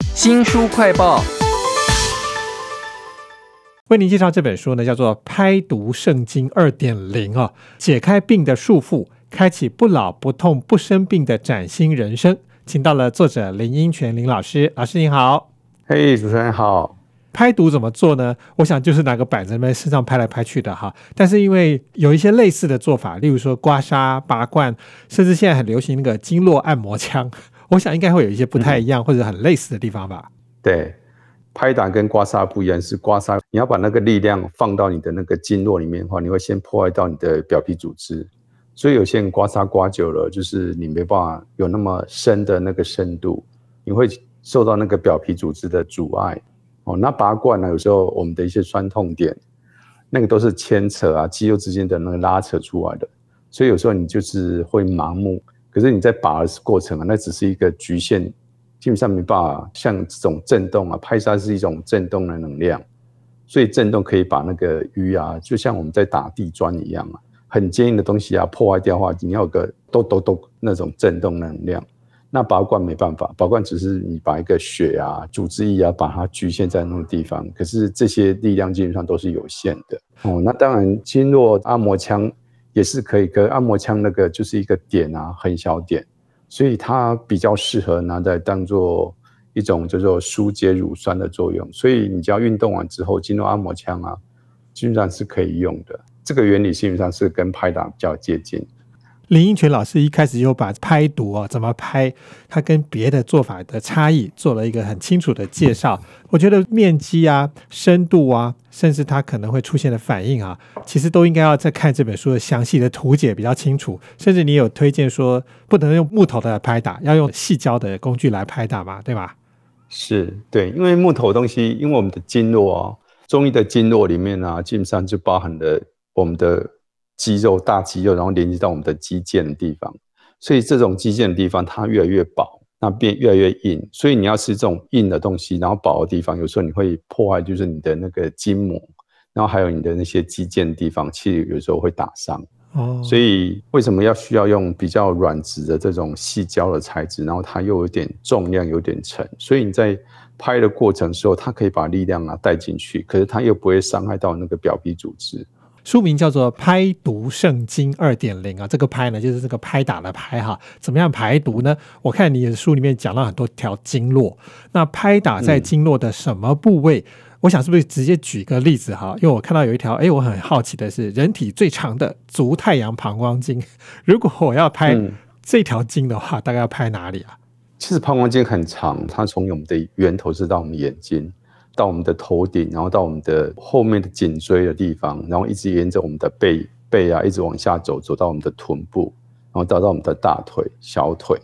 新书快报，为您介绍这本书呢，叫做《拍读圣经二点零》啊，解开病的束缚，开启不老不痛不生病的崭新人生。请到了作者林英全林老师，老师您好。嘿，主持人好。拍读怎么做呢？我想就是拿个板子在身上拍来拍去的哈。但是因为有一些类似的做法，例如说刮痧、拔罐，甚至现在很流行那个经络按摩枪。我想应该会有一些不太一样或者很类似的地方吧。对，拍打跟刮痧不一样，是刮痧你要把那个力量放到你的那个经络里面的话，你会先破坏到你的表皮组织，所以有些人刮痧刮久了，就是你没办法有那么深的那个深度，你会受到那个表皮组织的阻碍。哦，那拔罐呢，有时候我们的一些酸痛点，那个都是牵扯啊肌肉之间的那个拉扯出来的，所以有时候你就是会盲目。可是你在拔的过程啊，那只是一个局限，基本上没办法像这种震动啊，拍痧是一种震动的能量，所以震动可以把那个淤啊，就像我们在打地砖一样啊，很坚硬的东西啊，破坏掉的话，你要个咚咚咚那种震动能量。那拔罐没办法，拔罐只是你把一个血啊、组织液啊，把它局限在那个地方，可是这些力量基本上都是有限的哦。那当然，经络按摩枪。也是可以，跟按摩枪那个就是一个点啊，很小点，所以它比较适合拿在当做一种叫做疏解乳酸的作用。所以你只要运动完之后，进入按摩枪啊，基本上是可以用的。这个原理基本上是跟拍打比较接近。林英群老师一开始就把拍读啊怎么拍，他跟别的做法的差异做了一个很清楚的介绍。我觉得面积啊、深度啊，甚至它可能会出现的反应啊，其实都应该要再看这本书的详细的图解比较清楚。甚至你有推荐说，不能用木头的拍打，要用细胶的工具来拍打嘛，对吧？是对，因为木头东西，因为我们的经络啊，中医的经络里面呢，基本上就包含了我们的。肌肉大肌肉，然后连接到我们的肌腱的地方，所以这种肌腱的地方它越来越薄，那变越来越硬。所以你要吃这种硬的东西，然后薄的地方，有时候你会破坏，就是你的那个筋膜，然后还有你的那些肌腱的地方，其实有时候会打伤。哦，所以为什么要需要用比较软质的这种细胶的材质，然后它又有点重量，有点沉，所以你在拍的过程时候，它可以把力量啊带进去，可是它又不会伤害到那个表皮组织。书名叫做《拍读圣经二点零》啊，这个拍呢就是这个拍打的拍哈，怎么样排毒呢？我看你的书里面讲了很多条经络，那拍打在经络的什么部位？我想是不是直接举个例子哈？因为我看到有一条，哎，我很好奇的是，人体最长的足太阳膀胱经，如果我要拍这条经的话，大概要拍哪里啊？其实膀胱经很长，它从我们的源头是到我们眼睛。到我们的头顶，然后到我们的后面的颈椎的地方，然后一直沿着我们的背背啊，一直往下走，走到我们的臀部，然后到到我们的大腿、小腿，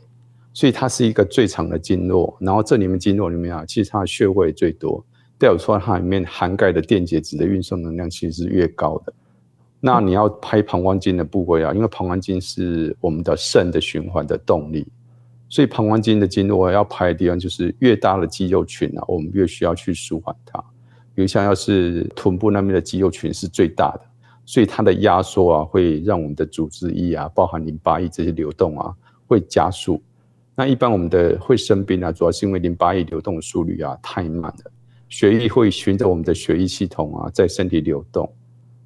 所以它是一个最长的经络。然后这里面经络里面啊，其实它的穴位最多，代表说它里面涵盖的电解质的运送能量其实是越高的。那你要拍膀胱经的部位啊，因为膀胱经是我们的肾的循环的动力。所以膀胱经的经络要拍的地方，就是越大的肌肉群啊，我们越需要去舒缓它。比如像要是臀部那边的肌肉群是最大的，所以它的压缩啊，会让我们的组织液啊，包含淋巴液这些流动啊，会加速。那一般我们的会生病啊，主要是因为淋巴液流动速率啊太慢了，血液会循着我们的血液系统啊在身体流动，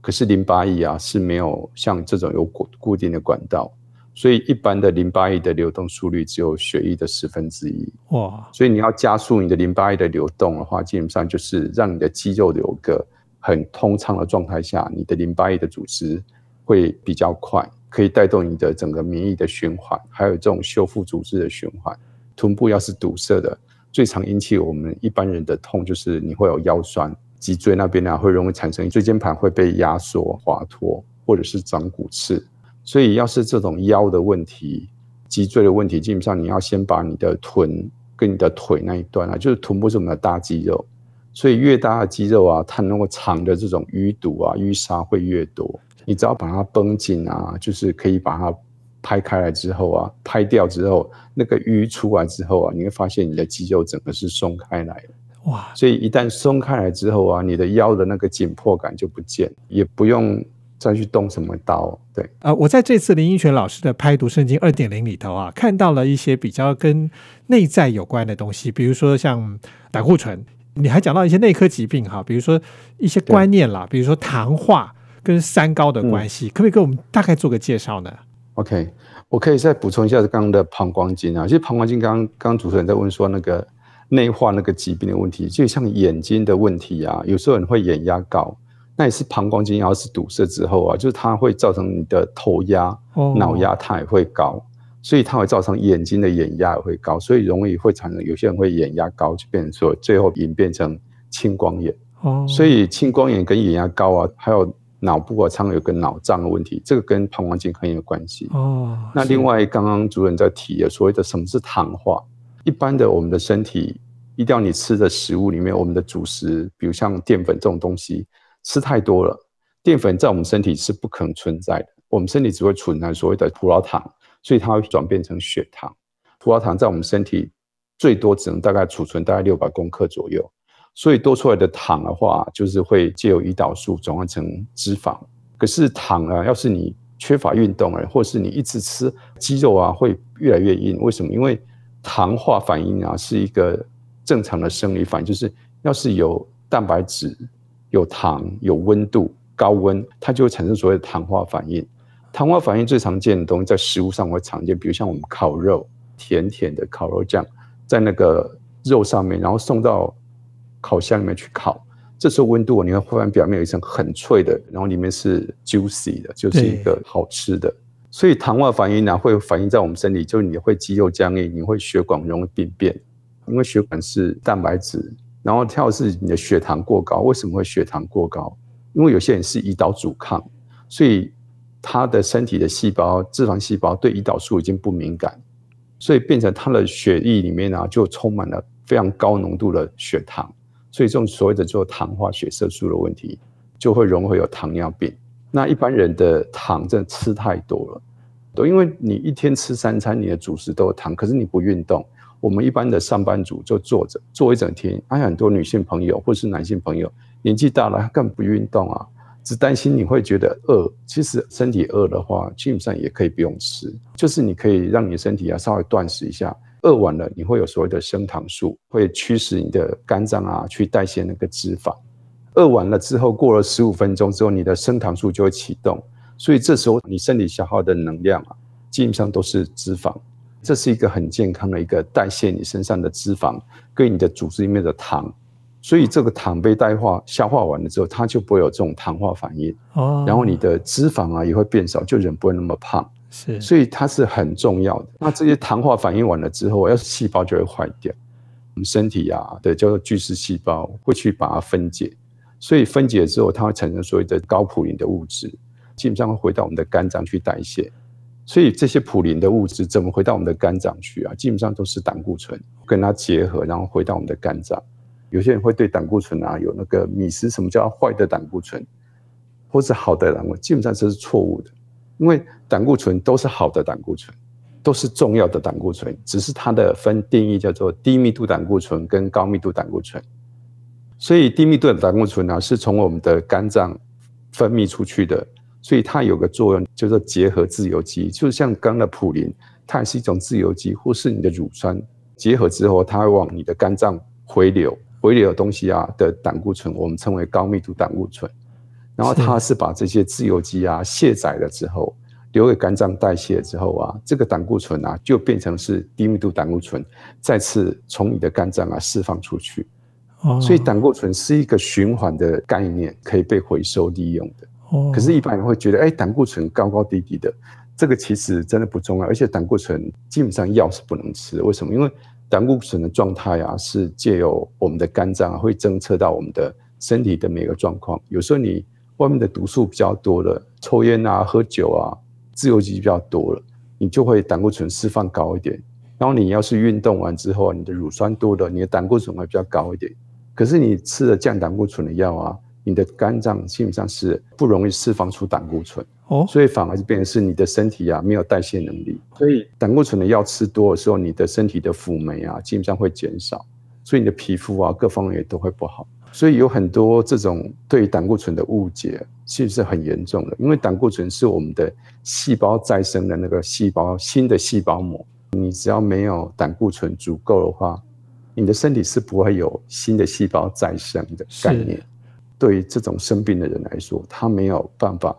可是淋巴液啊是没有像这种有固固定的管道。所以一般的淋巴液的流动速率只有血液的十分之一哇！所以你要加速你的淋巴液的流动的话，基本上就是让你的肌肉有个很通畅的状态下，你的淋巴液的组织会比较快，可以带动你的整个免疫的循环，还有这种修复组织的循环。臀部要是堵塞的，最常引起我们一般人的痛就是你会有腰酸，脊椎那边呢会容易产生椎间盘会被压缩、滑脱，或者是长骨刺。所以，要是这种腰的问题、脊椎的问题，基本上你要先把你的臀跟你的腿那一段啊，就是臀部是我们的大肌肉，所以越大的肌肉啊，它能够藏的这种淤堵啊、淤沙会越多。你只要把它绷紧啊，就是可以把它拍开来之后啊，拍掉之后，那个淤出来之后啊，你会发现你的肌肉整个是松开来的。哇！所以一旦松开来之后啊，你的腰的那个紧迫感就不见，也不用。再去动什么刀。对，啊，我在这次林英权老师的《拍读圣经二点零》里头啊，看到了一些比较跟内在有关的东西，比如说像胆固醇，你还讲到一些内科疾病哈，比如说一些观念啦，比如说糖化跟三高的关系，可不可以给我们大概做个介绍呢？OK，我可以再补充一下刚刚的膀胱经啊，其实膀胱经刚刚刚主持人在问说那个内化那个疾病的问题，就像眼睛的问题啊，有时候人会眼压高。那也是膀胱经要是堵塞之后啊，就是它会造成你的头压、脑压它也会高，所以它会造成眼睛的眼压也会高，所以容易会产生有些人会眼压高，就变成说最后演变成青光眼。哦，所以青光眼跟眼压高啊，还有脑部啊常有个脑胀的问题，这个跟膀胱经很有关系。哦，那另外刚刚主任在提的所谓的什么是糖化，一般的我们的身体一定要你吃的食物里面，我们的主食，比如像淀粉这种东西。吃太多了，淀粉在我们身体是不可能存在的。我们身体只会存在所谓的葡萄糖，所以它会转变成血糖。葡萄糖在我们身体最多只能大概储存大概六百公克左右，所以多出来的糖的话，就是会借由胰岛素转换成脂肪。可是糖啊，要是你缺乏运动啊，或是你一直吃肌肉啊，会越来越硬。为什么？因为糖化反应啊是一个正常的生理反应，就是要是有蛋白质。有糖、有温度、高温，它就会产生所谓的糖化反应。糖化反应最常见的东西在食物上会常见，比如像我们烤肉，甜甜的烤肉酱在那个肉上面，然后送到烤箱里面去烤，这时候温度你会忽然表面有一层很脆的，然后里面是 juicy 的，就是一个好吃的。所以糖化反应呢会反映在我们身体，就是你会肌肉僵硬，你会血管容易病变，因为血管是蛋白质。然后跳是你的血糖过高，为什么会血糖过高？因为有些人是胰岛阻抗，所以他的身体的细胞、脂肪细胞对胰岛素已经不敏感，所以变成他的血液里面呢就充满了非常高浓度的血糖，所以这种所谓的做糖化血色素的问题，就会容易会有糖尿病。那一般人的糖真的吃太多了，都因为你一天吃三餐，你的主食都有糖，可是你不运动。我们一般的上班族就坐着坐一整天，还有很多女性朋友或是男性朋友年纪大了，他根本不运动啊，只担心你会觉得饿。其实身体饿的话，基本上也可以不用吃，就是你可以让你的身体啊稍微断食一下。饿完了，你会有所谓的升糖素，会驱使你的肝脏啊去代谢那个脂肪。饿完了之后，过了十五分钟之后，你的升糖素就会启动，所以这时候你身体消耗的能量啊，基本上都是脂肪。这是一个很健康的一个代谢你身上的脂肪跟你的组织里面的糖，所以这个糖被代化消化完了之后，它就不会有这种糖化反应哦。然后你的脂肪啊也会变少，就人不会那么胖。是，所以它是很重要的。那这些糖化反应完了之后，要是细胞就会坏掉。我们身体啊的叫做巨噬细胞会去把它分解，所以分解之后，它会产生所谓的高普林的物质，基本上会回到我们的肝脏去代谢。所以这些普林的物质怎么回到我们的肝脏去啊？基本上都是胆固醇跟它结合，然后回到我们的肝脏。有些人会对胆固醇啊有那个迷思，什么叫坏的胆固醇，或是好的胆固？基本上这是错误的，因为胆固醇都是好的胆固醇，都是重要的胆固醇，只是它的分定义叫做低密度胆固醇跟高密度胆固醇。所以低密度的胆固醇呢，是从我们的肝脏分泌出去的。所以它有个作用，叫做结合自由基，就像刚的普林，它也是一种自由基，或是你的乳酸结合之后，它会往你的肝脏回流，回流的东西啊的胆固醇，我们称为高密度胆固醇。然后它是把这些自由基啊卸载了之后，留给肝脏代谢之后啊，这个胆固醇啊就变成是低密度胆固醇，再次从你的肝脏啊释放出去。哦，所以胆固醇是一个循环的概念，可以被回收利用的。可是，一般人会觉得，哎，胆固醇高高低低的，这个其实真的不重要。而且，胆固醇基本上药是不能吃。为什么？因为胆固醇的状态啊，是借由我们的肝脏会侦测到我们的身体的每个状况。有时候你外面的毒素比较多了，抽烟啊、喝酒啊，自由基比较多了，你就会胆固醇释放高一点。然后你要是运动完之后，你的乳酸多了，你的胆固醇会比较高一点。可是你吃了降胆固醇的药啊。你的肝脏基本上是不容易释放出胆固醇，哦，所以反而是变成是你的身体啊没有代谢能力，所以胆固醇的药吃多的时候，你的身体的辅酶啊基本上会减少，所以你的皮肤啊各方面也都会不好。所以有很多这种对胆固醇的误解，其实是很严重的。因为胆固醇是我们的细胞再生的那个细胞新的细胞膜，你只要没有胆固醇足够的话，你的身体是不会有新的细胞再生的概念。对于这种生病的人来说，他没有办法。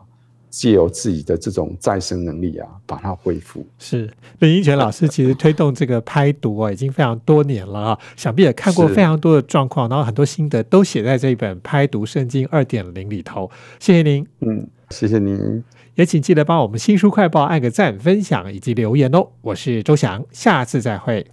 借由自己的这种再生能力啊，把它恢复。是林英权老师其实推动这个拍读啊，已经非常多年了啊，想必也看过非常多的状况，然后很多心得都写在这一本《拍读圣经二点零》里头。谢谢您，嗯，谢谢您，也请记得帮我们新书快报按个赞、分享以及留言哦。我是周翔，下次再会。